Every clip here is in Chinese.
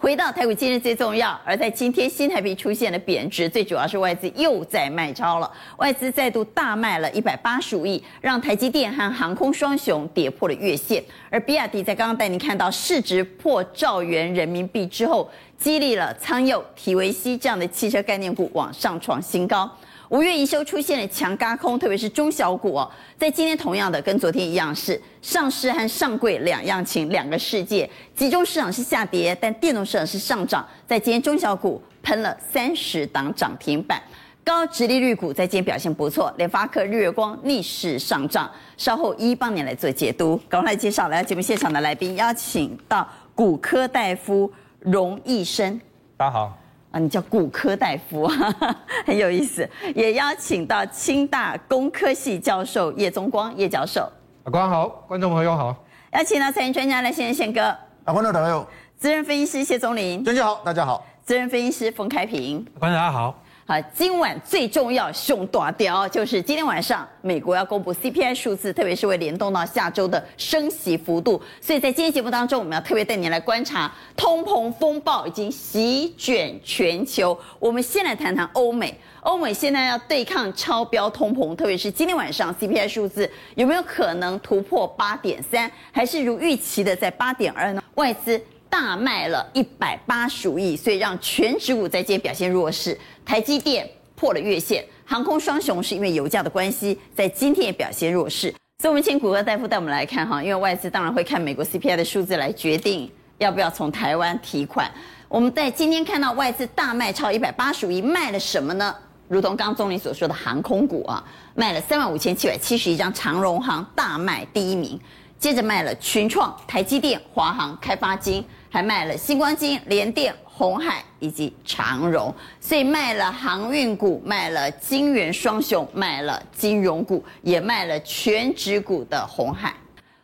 回到台股今日最重要，而在今天新台币出现了贬值，最主要是外资又在卖超了，外资再度大卖了一百八十五亿，让台积电和航空双雄跌破了月线。而比亚迪在刚刚带您看到市值破兆元人民币之后，激励了苍佑、体维西这样的汽车概念股往上创新高。五月营收出现了强嘎空，特别是中小股哦，在今天同样的跟昨天一样，是上市和上柜两样情，两个世界。集中市场是下跌，但电动市场是上涨。在今天中小股喷了三十档涨停板，高殖利率股在今天表现不错，联发科、日月光逆势上涨。稍后一一帮您来做解读。赶快来介绍来到节目现场的来宾，邀请到骨科大夫荣义生，大家好。啊，你叫骨科大夫，很有意思。也邀请到清大工科系教授叶宗光叶教授。阿光好，观众朋友好。邀请到财经专家来先生宪哥。啊，观众朋友。资深分析师谢宗林。专家好，大家好。资深分析师冯开平。观众大家好。啊，今晚最重要、凶大条就是今天晚上美国要公布 CPI 数字，特别是会联动到下周的升息幅度，所以在今天节目当中，我们要特别带您来观察通膨风暴已经席卷全球。我们先来谈谈欧美，欧美现在要对抗超标通膨，特别是今天晚上 CPI 数字有没有可能突破八点三，还是如预期的在八点二呢？外资。大卖了一百八十五亿，所以让全指股在今天表现弱势。台积电破了月线，航空双雄是因为油价的关系，在今天也表现弱势。所以，我们请股科大夫带我们来看哈，因为外资当然会看美国 CPI 的数字来决定要不要从台湾提款。我们在今天看到外资大卖超一百八十五亿，卖了什么呢？如同刚刚宗林所说的航空股啊，卖了三万五千七百七十一张，长荣航大卖第一名，接着卖了群创、台积电、华航、开发金。还卖了新光金、联电、红海以及长荣，所以卖了航运股，卖了晶圆双雄，卖了金融股，也卖了全指股的红海。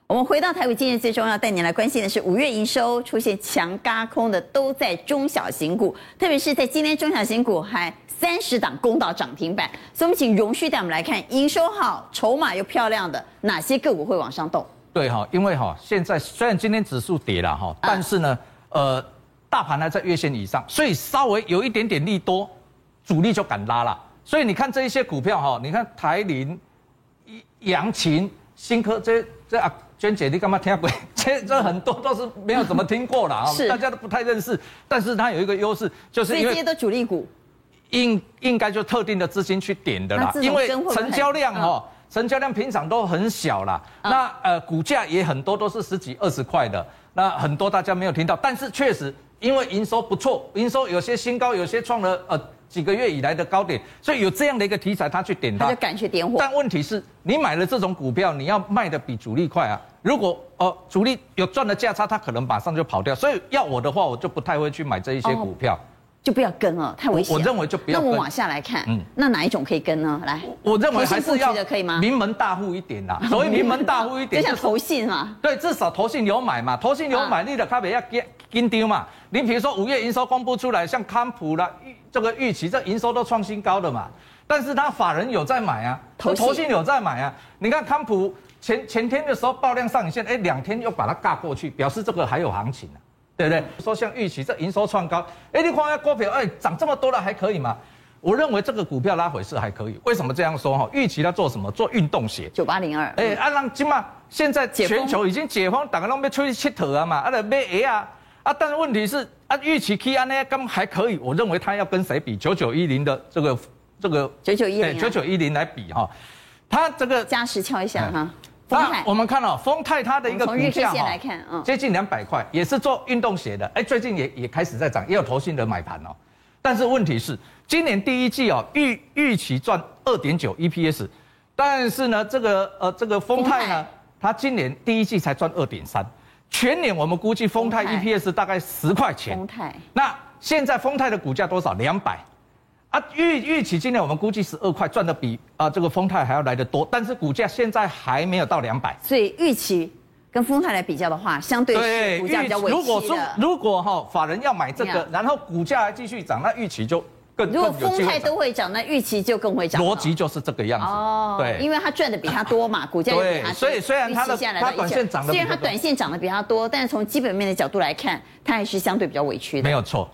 我们回到台股，今日最重要带您来关心的是五月营收出现强嘎空的都在中小型股，特别是在今天中小型股还三十档攻到涨停板。所以我们请荣旭带我们来看营收好、筹码又漂亮的哪些个股会往上动。对哈，因为哈，现在虽然今天指数跌了哈，但是呢，呃，大盘还在月线以上，所以稍微有一点点利多，主力就敢拉了。所以你看这一些股票哈，你看台林、阳勤、新科这这啊，娟姐你干嘛听鬼？这这很多都是没有怎么听过了啊，大家都不太认识。但是它有一个优势，就是因为这些都主力股，应应该就特定的资金去点的啦，因为成交量哈。成交量平常都很小啦，那呃股价也很多都是十几二十块的，那很多大家没有听到，但是确实因为营收不错，营收有些新高，有些创了呃几个月以来的高点，所以有这样的一个题材，他去点它，他就敢去点火。但问题是，你买了这种股票，你要卖的比主力快啊。如果呃主力有赚的价差，他可能马上就跑掉。所以要我的话，我就不太会去买这一些股票。哦就不要跟了，太危险。我认为就不要跟。那我往下来看，嗯，那哪一种可以跟呢？来，我认为还是要的可以吗？名门大户一点啦，所谓名门大户一点，就像投信嘛。对，至少投信有买嘛，投信有买，你的咖啡要跟跟丢嘛。你比如说五月营收公布出来，像康普啦，这个预期这营收都创新高的嘛，但是他法人有在买啊，投投信有在买啊。你看康普前前天的时候爆量上影线，哎，两天又把它尬过去，表示这个还有行情啊。对不对？说像预期这营收创高，哎，你看下股票，哎，涨这么多了还可以吗？我认为这个股票拉回是还可以。为什么这样说？哈，预期它做什么？做运动鞋。九八零二。哎，啊，让今嘛，现在全球已经解封，大家都要出去吃头啊嘛，啊，来买鞋啊，啊，但是问题是，啊，预期 K 安呢，刚还可以。我认为它要跟谁比？九九一零的这个这个九九一零，九九一零来比哈，它这个加时敲一下哈。那我们看到丰泰它的一个股价哈，接近两百块，也是做运动鞋的。哎，最近也也开始在涨，也有投信的买盘哦。但是问题是，今年第一季哦，预预期赚二点九 EPS，但是呢，这个呃这个丰泰呢，它今年第一季才赚二点三，全年我们估计丰泰 EPS 大概十块钱。丰泰，那现在丰泰的股价多少？两百。啊，预预期今年我们估计十二块赚的比啊这个丰泰还要来得多，但是股价现在还没有到两百，所以预期跟丰泰来比较的话，相对股价比较稳。如果说如果哈法人要买这个，然后股价还继续涨，那预期就更如果丰泰都会涨，那预期就更会涨。逻辑就是这个样子。哦，对，因为它赚的比它多嘛，股价也比它低。所以虽然它的它短线涨的，虽然它短线涨的比它多，但是从基本面的角度来看，它还是相对比较委屈的。没有错。